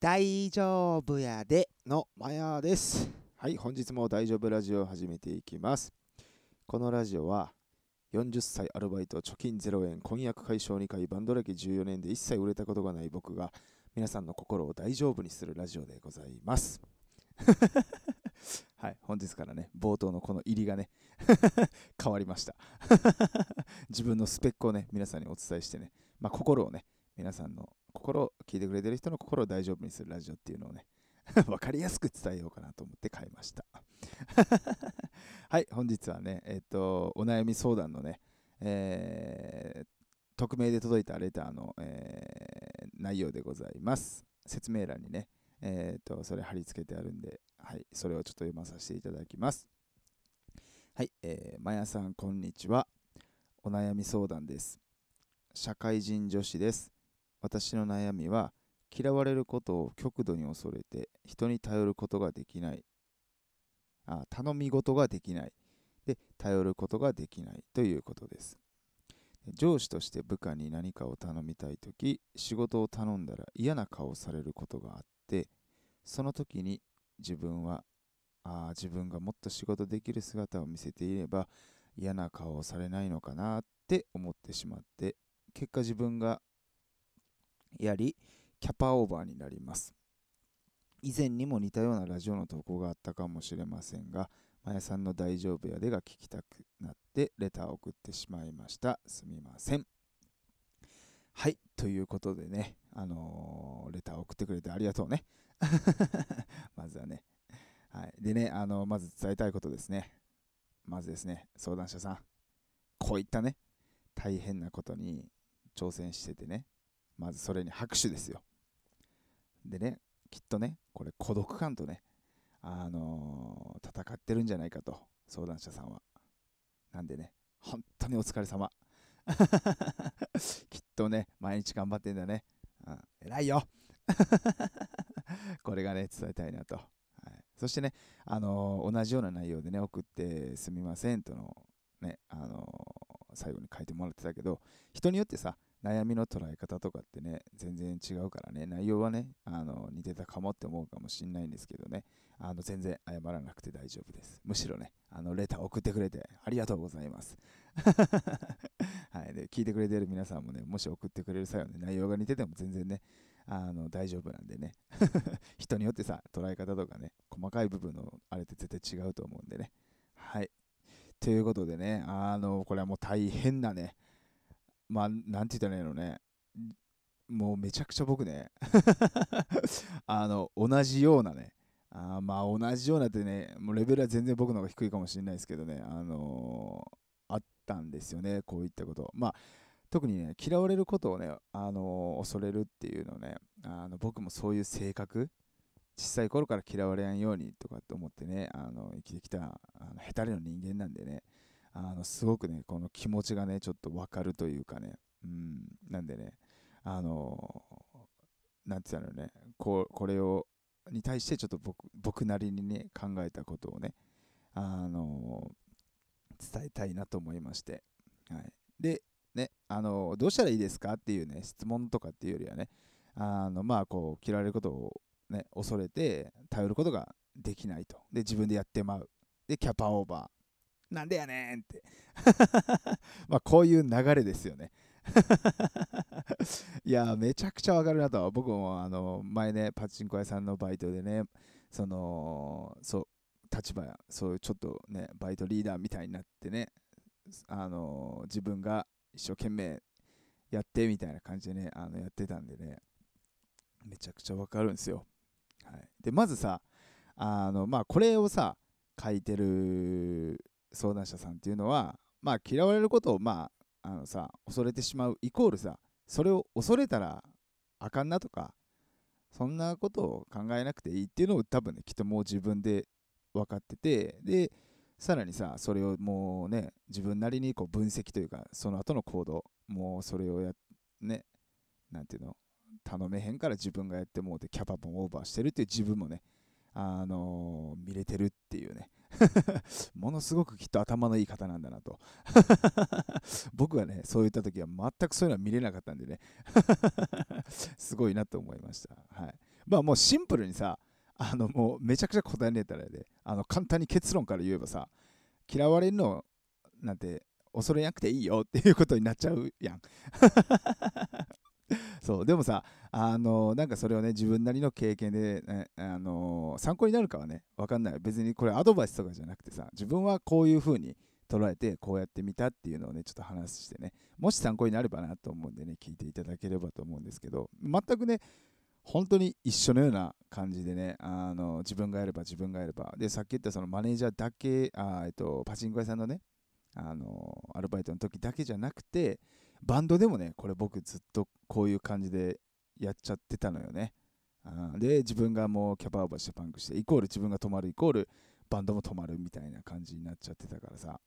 大丈夫やでのマヤです。はい、本日も大丈夫ラジオを始めていきます。このラジオは40歳アルバイト貯金0円婚約解消2回バンド歴14年で一切売れたことがない僕が皆さんの心を大丈夫にするラジオでございます。はい、本日からね、冒頭のこの入りがね、変わりました。自分のスペックをね、皆さんにお伝えしてね、まあ、心をね、皆さんの心聞いてくれてる人の心を大丈夫にするラジオっていうのをね、分かりやすく伝えようかなと思って変えました。はい、本日はね、えっ、と、お悩み相談のね、えー匿名で届いたレターの、えー内容でございます。説明欄にね、えっ、と、それ貼り付けてあるんで、はい、それをちょっと読まさせていただきます。はい、えー、まやさん、こんにちは。お悩み相談です。社会人女子です。私の悩みは、嫌われることを極度に恐れて、人に頼ることができない。あ頼み事ができない。で、頼ることができないということです。上司として部下に何かを頼みたいとき、仕事を頼んだら嫌な顔をされることがあって、その時に自分は、あ、自分がもっと仕事できる姿を見せていれば嫌な顔をされないのかなって思ってしまって、結果自分がやり、キャパオーバーになります。以前にも似たようなラジオの投稿があったかもしれませんが、まやさんの大丈夫やでが聞きたくなってレターを送ってしまいました。すみません。はい、ということでね、あのーレターを送ってくれてありがとうね。まずはね。はい。でね、あのまず伝えたいことですね。まずですね、相談者さん。こういったね、大変なことに挑戦しててね、まずそれに拍手ですよ。でね、きっとね、これ孤独感とね、あのー戦ってるんじゃないかと、相談者さんは。なんでね、本当にお疲れ様。きっとね、毎日頑張ってんだね。うん、偉いよ これがね、伝えたいなと。はい、そしてね、あのー同じような内容でね、送ってすみませんとの、ね、あのー最後に書いてもらってたけど、人によってさ、悩みの捉え方とかってね、全然違うからね、内容はね、あの似てたかもって思うかもしんないんですけどね、あの全然謝らなくて大丈夫です。むしろね、あのレター送ってくれてありがとうございます。はい、で聞いてくれてる皆さんもね、もし送ってくれる際はね、内容が似てても全然ね、あの大丈夫なんでね、人によってさ、捉え方とかね、細かい部分のあれって絶対違うと思うんでね。はい。ということでね、あの、これはもう大変なね、まあ、なんて言ったらいいのね、もうめちゃくちゃ僕ね、あの、同じようなね、あまあ同じようなってね、もうレベルは全然僕の方が低いかもしれないですけどね、あのーあったんですよね、こういったこと。まあ、特にね、嫌われることをね、あのー恐れるっていうのね、あの僕もそういう性格、小さい頃から嫌われやんようにとかって思ってね、あの生きてきたあのヘタレの人間なんでね、あのすごくね、この気持ちがね、ちょっとわかるというかね、うん、なんでね、あのなんて言ったらね、ここれを、に対してちょっと僕僕なりにね、考えたことをね、あの伝えたいなと思いまして、はい。で、ね、あのどうしたらいいですかっていうね、質問とかっていうよりはね、あのまあこう嫌われることを、ね、恐れて頼ることができないと。で、自分でやってまう。で、キャパオーバー。なんでやねんって。まあこういう流れですよね。いや、めちゃくちゃわかるなと。僕もあの前ね、パチンコ屋さんのバイトでね、その、そう、立場や、そういうちょっとね、バイトリーダーみたいになってね、あの自分が一生懸命やってみたいな感じでね、あのやってたんでね、めちゃくちゃわかるんですよ。はい、で、まずさ、あの、まあ、これをさ、書いてる相談者さんっていうのは、まあ、嫌われることを、まあ、あのさ、恐れてしまうイコールさ、それを恐れたらあかんなとか、そんなことを考えなくていいっていうのを多分ね、きっともう自分で分かってて、で、さらにさ、それをもうね、自分なりにこう分析というか、その後の行動、もうそれをや、ね、なんていうの、頼めへんから自分がやってもうてキャパもオーバーしてるっていう自分もね、あのー見れてるっていうね ものすごくきっと頭のいい方なんだなと。僕はねそういった時は全くそういうのは見れなかったんでね。すごいなと思いました。はい。まあもうシンプルにさあのもうめちゃくちゃ答えねえたらで。あの簡単に結論から言えばさ嫌われるのなんて恐れなくていいよっていうことになっちゃうやん。そうでもさあのなんかそれをね自分なりの経験で、ね、あの参考になるかはね分かんない。別にこれアドバイスとかじゃなくてさ自分はこういう風に捉えてこうやってみたっていうのをねちょっと話してねもし参考になればなと思うんでね聞いていただければと思うんですけど全くね本当に一緒のような感じでねあの自分がやれば自分がやればでさっき言ったそのマネージャーだけあ、えっと、パチンコ屋さんのねあのアルバイトの時だけじゃなくてバンドでもねこれ僕ずっとこういう感じでやっちゃってたのよねで自分がもうキャパオーバーしてパンクしてイコール自分が止まるイコールバンドも止まるみたいな感じになっちゃってたからさ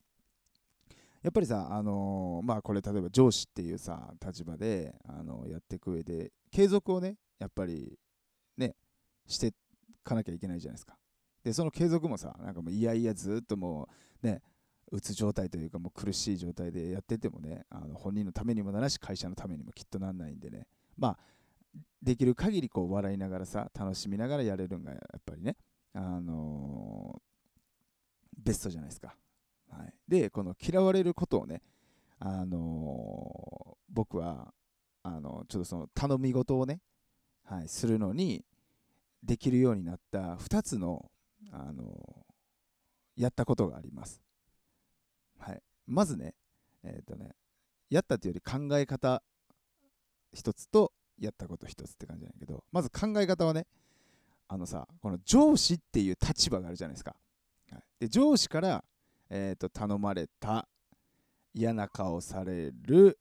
やっぱりさ、あのー、まあこれ例えば上司っていうさ、立場で、あのー、やっていく上で、継続をね、やっぱりね、していかなきゃいけないじゃないですか。で、その継続もさ、なんかもういやいやずっともうね、うつ状態というかもう苦しい状態でやっててもね、あの本人のためにもならし、会社のためにもきっとなんないんでね、まあ、できる限りこう笑いながらさ、楽しみながらやれるんがやっぱりね、あのー、ベストじゃないですか。はい、でこの嫌われることをね、あのー、僕はあのちょっとその頼み事をね、はい、するのにできるようになった2つの、あのー、やったことがあります。はい、まずね,、えーとね、やったというより考え方1つとやったこと1つって感じなんやけどまず考え方はねあのさこの上司っていう立場があるじゃないですか。はい、で上司からえー、と頼まれた嫌な顔される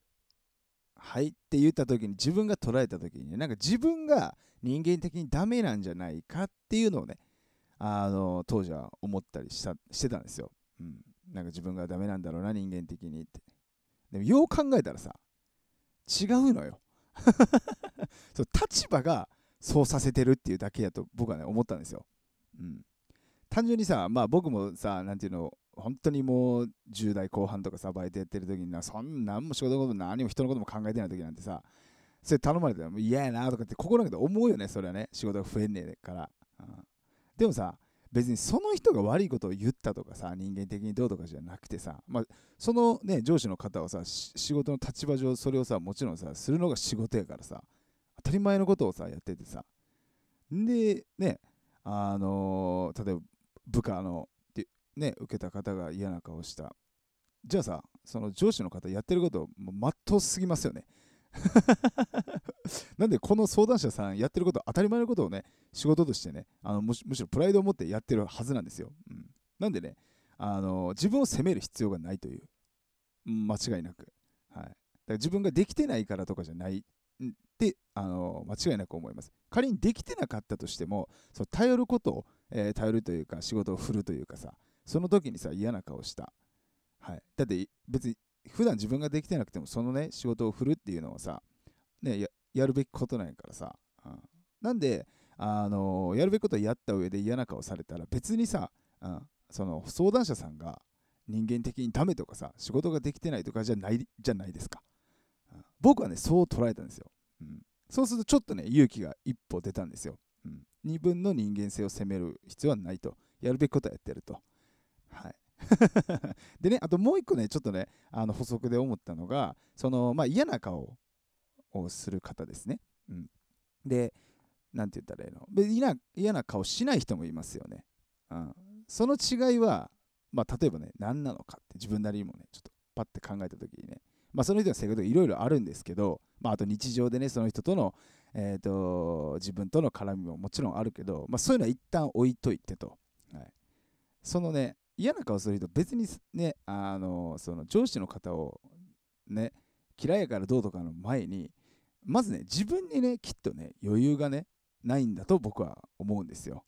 はいって言った時に自分が捉えた時にねなんか自分が人間的にダメなんじゃないかっていうのをねあの当時は思ったりしたしてたんですよ、うん、なんか自分がダメなんだろうな人間的にって。でもよう考えたらさ違うのよ。そう立場がそうさせてるっていうだけやと僕はね思ったんですよ、うん、単純にさまあ僕もさ何ていうの本当にもう10代後半とかさバイトやってる時になそんなんも仕事のこと何も人のことも考えてない時なんてさそれ頼まれても嫌やなとかって心の中で思うよねそれはね。仕事が増えんねえから、うん、でもさ別にその人が悪いことを言ったとかさ人間的にどうとかじゃなくてさ、まあ、そのね上司の方はさ仕事の立場上それをさもちろんさするのが仕事やからさ当たり前のことをさやっててさでねあのー、例えば部下のね、受けた方が嫌な顔した。じゃあさ、その上司の方やってることまっとうすぎますよね。なんでこの相談者さんやってること当たり前のことをね仕事としてねあのむしろプライドを持ってやってるはずなんですよ、うん、なんでねあの自分を責める必要がないという間違いなく、はい、だから自分ができてないからとかじゃないってあの間違いなく思います。仮にできてなかったとしてもそ頼ることを、えー、頼るというか仕事を振るというかさその時にさ嫌な顔した、はい、だって別に普段自分ができてなくてもそのね仕事を振るっていうのはさ、ね、ややるべきことなんやからさ、うん、なんであのやるべきことをやった上で嫌な顔されたら別にさ、うん、その相談者さんが人間的にダメとかさ仕事ができてないとかじゃないじゃないですか、うん、僕はねそう捉えたんですよ、うん、そうするとちょっとね勇気が一歩出たんですよ、うん、二分の人間性を責める必要はないと。やるべきことはやってると。はい。でね、あともう一個ね、ちょっとね、あの補足で思ったのが、その、まあ、嫌な顔をする方ですね。うん、で、なんて言ったらいいの？嫌嫌な顔しない人もいますよね。うん、その違いは、まあ、例えばね、何なのかって自分なりにもね、ちょっとパッて考えたときにね、まあ、その人の性格いろいろあるんですけど、まあ、あと日常でね、その人との、えーと、自分との絡みももちろんあるけど、まあ、そういうのは一旦置いといてと。はい、そのね、嫌な顔する人別にねあのその上司の方をね嫌いやからどうとかの前にまずね自分にねきっとね余裕がねないんだと僕は思うんですよ、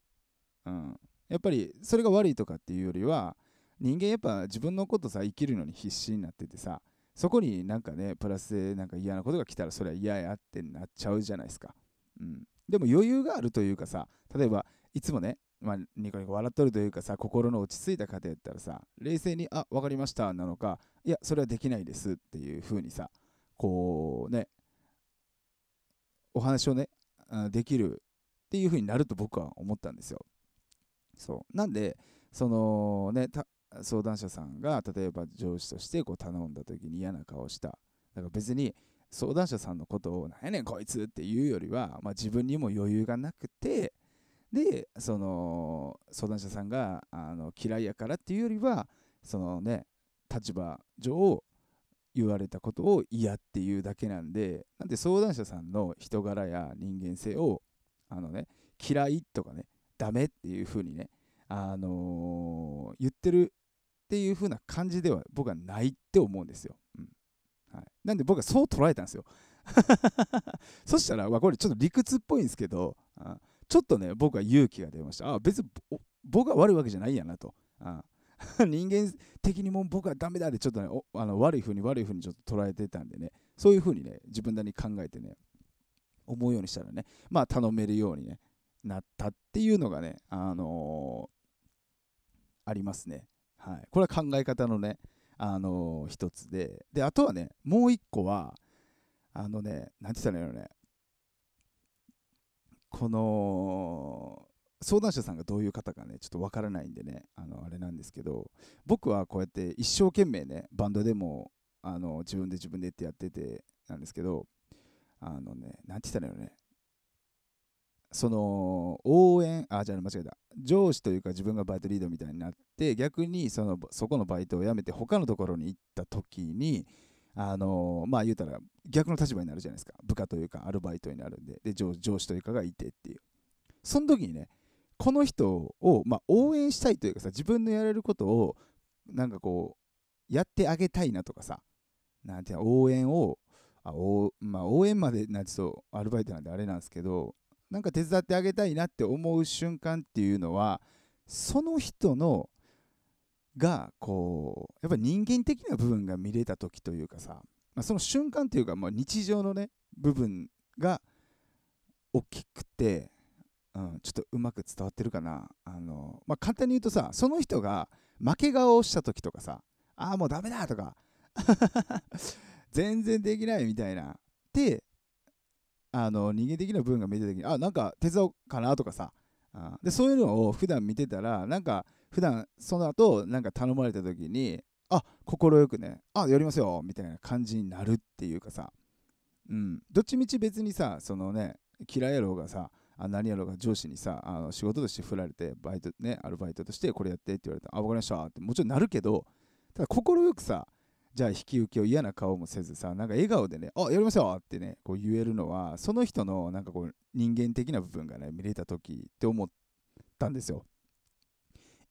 うん、やっぱりそれが悪いとかっていうよりは人間やっぱ自分のことさ生きるのに必死になっててさそこになんかねプラスでなんか嫌なことが来たらそれは嫌やってなっちゃうじゃないですか、うん、でも余裕があるというかさ例えばいつもねまあ、ニコニコ笑っとるというかさ、心の落ち着いた方やったらさ、冷静に、あ、分かりましたなのか、いや、それはできないですっていう風にさ、こうね、お話をね、できるっていう風になると僕は思ったんですよ。そうなんでそのね相談者さんが例えば上司としてこう頼んだ時に嫌な顔しただから別に相談者さんのことを「何やねんこいつ」っていうよりは、まあ、自分にも余裕がなくてでその相談者さんがあの嫌いやからっていうよりはそのね立場上言われたことを嫌っていうだけなんでなんで相談者さんの人柄や人間性をあのね嫌いとかねダメっていう風にねあのー、言ってるっていう風な感じでは僕はないって思うんですよ。うんはい、なんで僕はそう捉えたんですよ。そしたらま、これちょっと理屈っぽいんですけど、あちょっとね、僕は勇気が出ました。あ別に僕が悪いわけじゃないやなと。あ 人間的にも僕はダメだってちょっとねあの悪い風に悪い風にちょっと捉えてたんでね。そういう風にね自分なりに考えてね思うようにしたらねまあ頼めるようにねなったっていうのがねあのー、ありますね。はい。これは考え方のねあのー、一つで。であとはねもう一個はあのね何て言ったらいいのね。この相談者さんがどういう方かねちょっとわからないんでねあのあれなんですけど僕はこうやって一生懸命ねバンドでもあの自分で自分でってやっててなんですけどあのね何て言ったらいいのねその応援あじゃあ間違えた。上司というか自分がバイトリードみたいになって逆にそのそこのバイトを辞めて他のところに行った時にあのまあ言うたら逆の立場になるじゃないですか。部下というかアルバイトになるんで。で上司というかがいてっていう。その時にねこの人を、まあ、応援したいというかさ自分のやれることをなんかこうやってあげたいなとかさ。なんていう応援をあお、まあ、応援までなんてとアルバイトなんであれなんですけどなんか手伝ってあげたいなって思う瞬間っていうのはその人のがこうやっぱり人間的な部分が見れた時というかさ、まあ、その瞬間というか、まあ、日常のね部分が大きくて、うん、ちょっとうまく伝わってるかな。あの、まあ、簡単に言うとさその人が負け顔をした時とかさああもうダメだとか 全然できないみたいな。であの人間的な部分が見てた時にあなんか手伝おうかなとかさ。あでそういうのを普段見てたらなんか普段その後なんか頼まれた時にあ快くねあやりますよみたいな感じになるっていうかさうんどっちみち別にさそのね嫌いやろうがさあ何やろうが上司にさあの仕事として振られてバイトねアルバイトとしてこれやってって言われたらあ分かりましたってもちろんなるけどただ快くさじゃあ引き受けを嫌な顔もせずさなんか笑顔でね「あやりますよ!」ってねこう言えるのはその人のなんかこう人間的な部分がね見れた時って思ったんですよ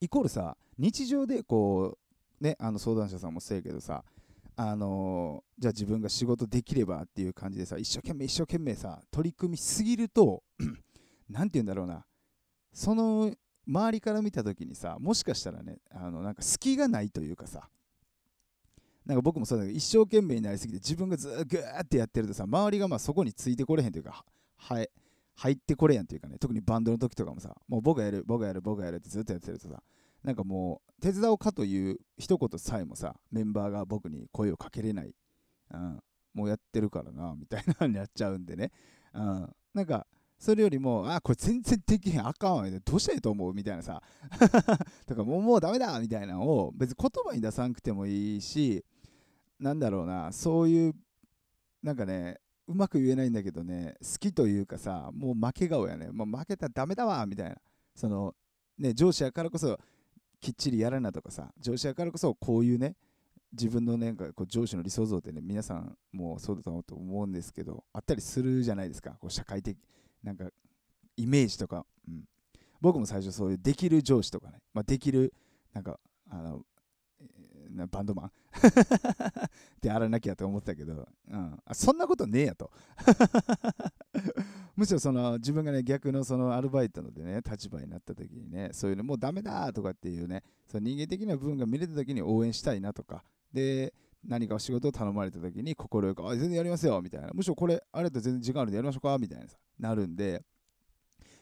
イコールさ日常でこうねあの相談者さんもせえけどさあのー、じゃあ自分が仕事できればっていう感じでさ一生懸命一生懸命さ取り組みすぎると 何て言うんだろうな。その周りから見た時にさもしかしたらねあのなんか隙がないというかさ。なんか僕もそうだけど一生懸命になりすぎて自分がずっとグーってやってるとさ周りがまあそこについてこれへんというかはい入ってこれやんというかね特にバンドの時とかもさもう僕がやる僕がやる僕がやるってずっとやってるとさなんかもう手伝おうかという一言さえもさメンバーが僕に声をかけれない、うん、もうやってるからなみたいなになっちゃうんでね、うん、なんかそれよりも、あ、これ全然できへん、あかんわ、どうしたらいいと思うみたいなさ、とかもうもうダメだみたいなのを別に言葉に出さなくてもいいし、なんだろうな、そういう、なんかね、うまく言えないんだけどね、好きというかさ、もう負け顔やね、もう負けたらダメだわみたいな、その、ね、上司やからこそきっちりやらなとかさ、上司やからこそこういうね、自分のね、こう上司の理想像ってね、皆さんもそうだと思うんですけど、あったりするじゃないですか、こう社会的、なんか、イメージとか、うん、僕も最初そういうできる上司とかね、まあ、できる、なんか、あの、バンドマン？であらなきゃと思ったけど、うん、あそんなことねえやと。むしろその自分がね逆のそのアルバイトのでね立場になった時にねそういうのもうダメだとかっていうねその人間的な部分が見れた時に応援したいなとかで何かお仕事を頼まれた時に快く「あ全然やりますよ」みたいな。むしろこれあれだと全然時間あるんでやりましょうかみたいなさなるんで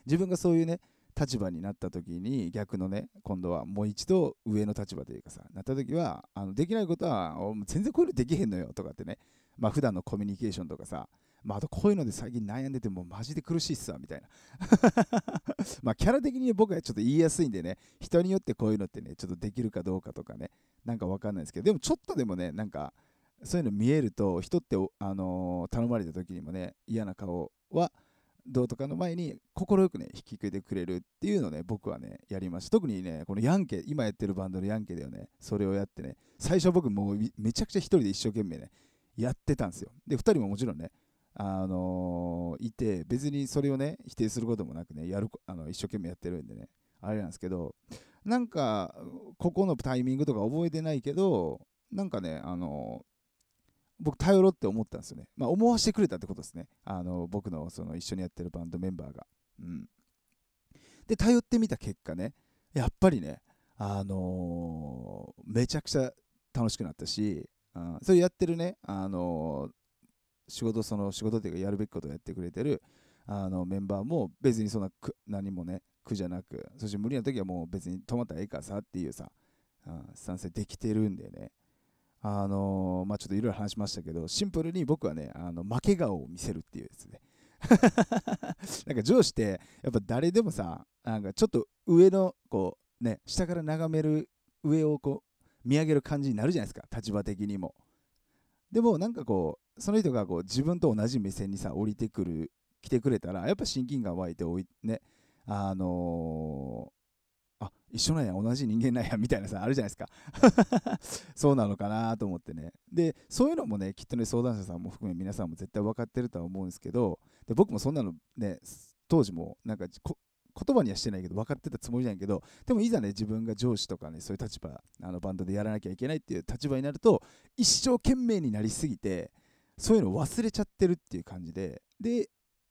自分がそういうね立場になった時に逆のね今度はもう一度上の立場というかさなった時はあのできないことは全然こういうのできへんのよとかってねまあ普段のコミュニケーションとかさまあ、あとこういうので最近悩んでてもマジで苦しいっすわみたいな。まあキャラ的に僕はちょっと言いやすいんでね。人によってこういうのってねちょっとできるかどうかとかね。なんかわかんないですけど。でもちょっとでもねなんかそういうの見えると人って、あのー、頼まれた時にもね嫌な顔はどうとかの前に快くね引き受けてくれるっていうのをね僕はねやりました。特にねこのヤンケ今やってるバンドのヤンケではね。それをやってね最初僕もうめちゃくちゃ一人で一生懸命ねやってたんですよ。で2人ももちろんねあの、いて別にそれをね否定することもなくねやるあの一生懸命やってるんでねあれなんですけどなんかここのタイミングとか覚えてないけどなんかねあの僕頼ろうって思ったんですよね。まあ、思わせてくれたってことですね。あの僕のその一緒にやってるバンドメンバーが。うん、で、頼ってみた結果ね、やっぱりね、あのー、めちゃくちゃ楽しくなったし、あそれやってるね、あのー、仕事、その仕事っていうかやるべきことをやってくれてるあのメンバーも別にそんな何もね、苦じゃなく、そして無理な時はもう別に止まったらええかさっていうさ、スタンスできてるんでね、あのー、まあ、ちょっといろいろ話しましたけど、シンプルに僕はね、あの負け顔を見せるっていうやつで。なんか上司って、やっぱ誰でもさ、なんかちょっと上の、こう、ね、下から眺める上をこう、見上げる感じになるじゃないですか、立場的にも。でもなんかこう、その人がこう自分と同じ目線にさ、降りてくる、来てくれたら、やっぱ親近感湧いておい、ね、あのあ一緒なんや同じ人間なんやみたいなさあるじゃないですか。そうなのかなと思ってね。でそういうのもねきっとね相談者さんも含め皆さんも絶対分かってるとは思うんですけどで僕もそんなのね当時もなんか言葉にはしてないけど分かってたつもりじゃないけどでもいざね自分が上司とかねそういう立場あのバンドでやらなきゃいけないっていう立場になると一生懸命になりすぎてそういうの忘れちゃってるっていう感じでで、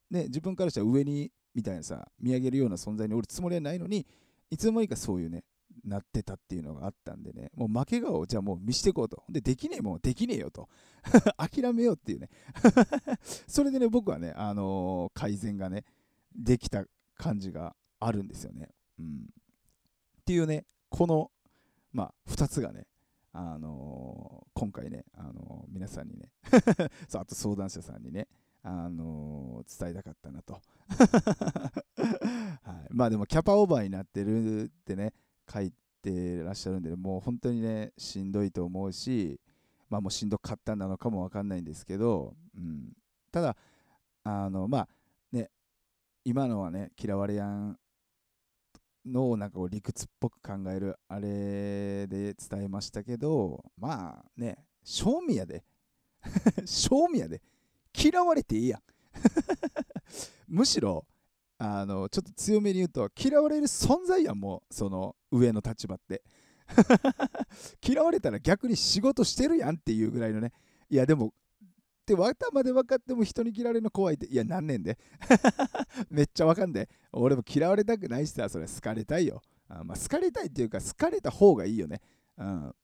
ね、自分からしたら上にみたいなさ見上げるような存在におるつもりはないのにいつの間にかそういうね、なってたっていうのがあったんでね、もう負け顔をじゃあもう見していこうと。で、できねえもん、できねえよと。諦めようっていうね。それでね、僕はね、あのー、改善がね、できた感じがあるんですよね。うん。っていうね、この、まあ、2つがね、あの、今回ね、あの、皆さんにね そうあと相談者さんにね、あの、伝えたかったなと。はい、まあでもキャパオーバーになってるってね、書いてらっしゃるんで、もう本当にね、しんどいと思うし、まあもうしんどかったなのかもわかんないんですけど、うん、ただ、あの、まあね、今のはね、嫌われやんのなんかこう理屈っぽく考えるあれで伝えましたけど、まあね、賞味やで。賞味やで。嫌われていいやん むしろあのちょっと強めに言うと嫌われる存在やんもうその上の立場って 嫌われたら逆に仕事してるやんっていうぐらいのねいやでもって頭で分かっても人に嫌われるの怖いって。いや何年で？めっちゃ分かんで俺も嫌われたくないしさそれ好かれたいよ。あまあ好かれたいっていうか好かれた方がいいよね。うん。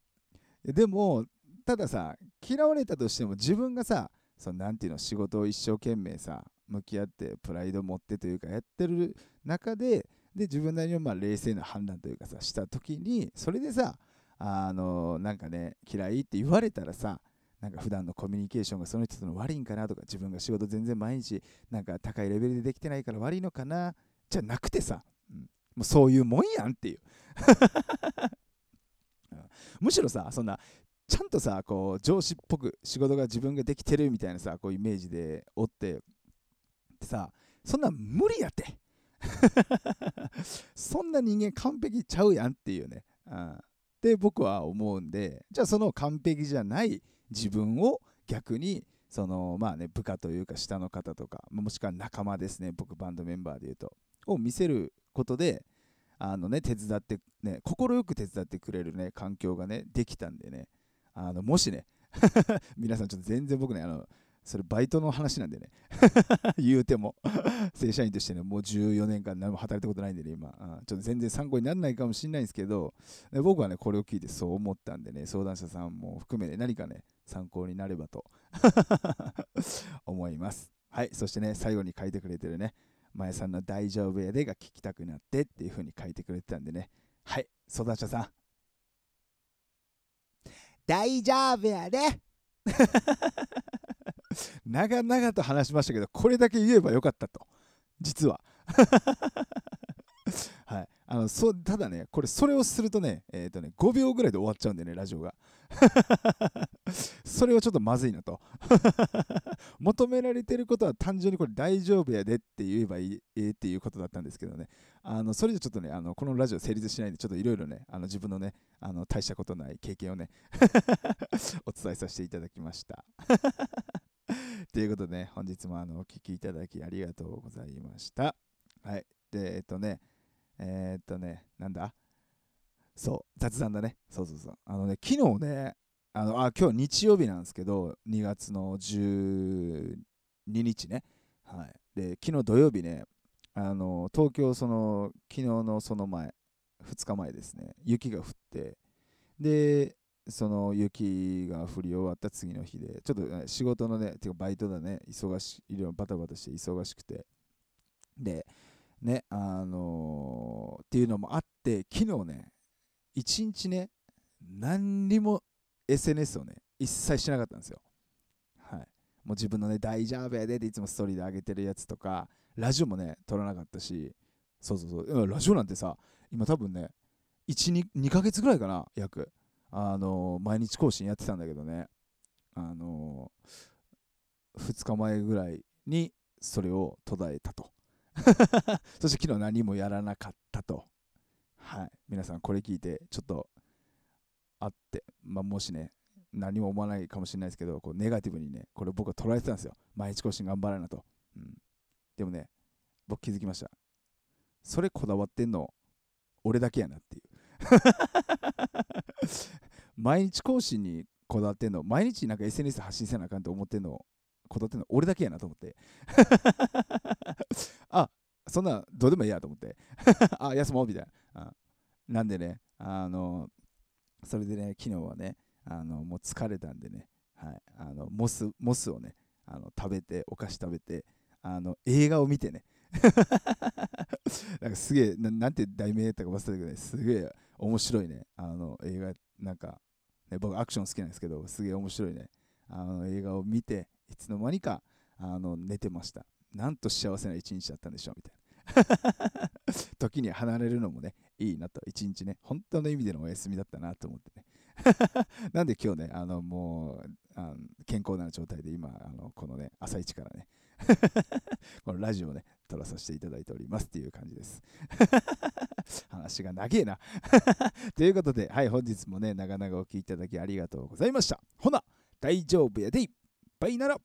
でもたださ嫌われたとしても自分がさそのなていうの仕事を一生懸命さ向き合ってプライド持ってというかやってる中でで自分なりのまあ冷静な判断というかさした時にそれでさあのなんかね嫌いって言われたらさなんか普段のコミュニケーションがその人との悪いんかなとか自分が仕事全然毎日なんか高いレベルでできてないから悪いのかなじゃなくてさ、うん、もうそういうもんやんっていう。むしろさそんなちゃんとさこう上司っぽく仕事が自分ができてるみたいなさこうイメージでおってさそんな無理やって。そんな人間完璧ちゃうやんっていうね、うん、って僕は思うんでじゃあその完璧じゃない自分を逆にそのまあね部下というか下の方とかもしくは仲間ですね僕バンドメンバーでいうとを見せることであのね手伝ってね快く手伝ってくれるね環境がねできたんでねあのもしね 皆さんちょっと全然僕ねあのそれバイトの話なんでね 言うても 正社員としてねもう14年間何も働いたことないんでね今、うん、ちょっと全然参考にならないかもしれないんですけど僕はねこれを聞いてそう思ったんでね相談者さんも含めて何かね参考になればと 思いますはいそしてね最後に書いてくれてるね前さんの大丈夫やでが聞きたくなってっていう風に書いてくれてたんでねはい相談者さん大丈夫やで 長々と話しましたけど、これだけ言えばよかったと。実は。はい、あのそただね、これ、それをするとね,、えーとね、5秒ぐらいで終わっちゃうんでね、ラジオが。それはちょっとまずいなと。求められてることは単純にこれ大丈夫やでって言えばいい、えー、っていうことだったんですけどね、あのそれじゃちょっとね、あのこのラジオ成立しないんで、ちょっといろいろね、あの自分のね、あの大したことない経験をね、お伝えさせていただきました。ということでね、本日もあのお聴きいただきありがとうございました。はい。で、えっとね、えー、っとね、なんだ？そう、雑談だね。そうそうそう。あのね、昨日ね、あのあ今日日曜日なんですけど、2月の12日ね。はい。で、昨日土曜日ね、あの東京、その、昨日のその前、2日前ですね、雪が降って、で、その雪が降り終わった次の日で、ちょっと、仕事のね、てかバイトだね、忙しい、いろいろバタバタして忙しくて、で、ね、あのー、っていうのもあって、昨日ね、一日ね、何にも SNS をね、一切しなかったんですよ。はい。もう自分のね、大丈夫やでっていつもストーリーで上げてるやつとか、ラジオもね、撮らなかったし、そうそうそう、ラジオなんてさ、今多分ね、1、2, 2ヶ月ぐらいかな、約。あのー、毎日更新やってたんだけどね、あのー、2日前ぐらいにそれを途絶えたと。そして昨日何もやらなかったと。はい。皆さんこれ聞いて、ちょっとあって、まあ、もしね、何も思わないかもしれないですけど、こうネガティブにね、これ僕は捉えてたんですよ。毎日更新頑張らなと。うん、でもね、僕気づきました。それこだわってんの、俺だけやなっていう。毎日更新にこだわってんの、毎日なんか SNS 発信せなあかんと思ってんの、こだわってんの、俺だけやなと思って。あ、そんなどうでもいいやと思って。あ、休もうみたいな。なんでね、あの、それでね、昨日はね、あのもう疲れたんでね、はい、あのモスモスをねあの食べて、お菓子食べて、あの映画を見てね、なんかすげえな、んて題名とか忘れたけどね、すげえ面白いね、あの映画、なんか、ね、僕アクション好きなんですけど、すげえ面白いね、あの映画を見て、いつの間にかあの寝てました。なんと幸せな一日だったんでしょうみたいな。時に離れるのもね、いいなと、一日ね、本当の意味でのお休みだったなと思ってね。なんで今日ね、あのもうあの健康な状態で今、あのこのね、朝一からね、このラジオをね、撮らさせていただいておりますっていう感じです。話が長えな。ということで、はい、本日もね、長々お聴きいただきありがとうございました。ほな、大丈夫やでいバイなら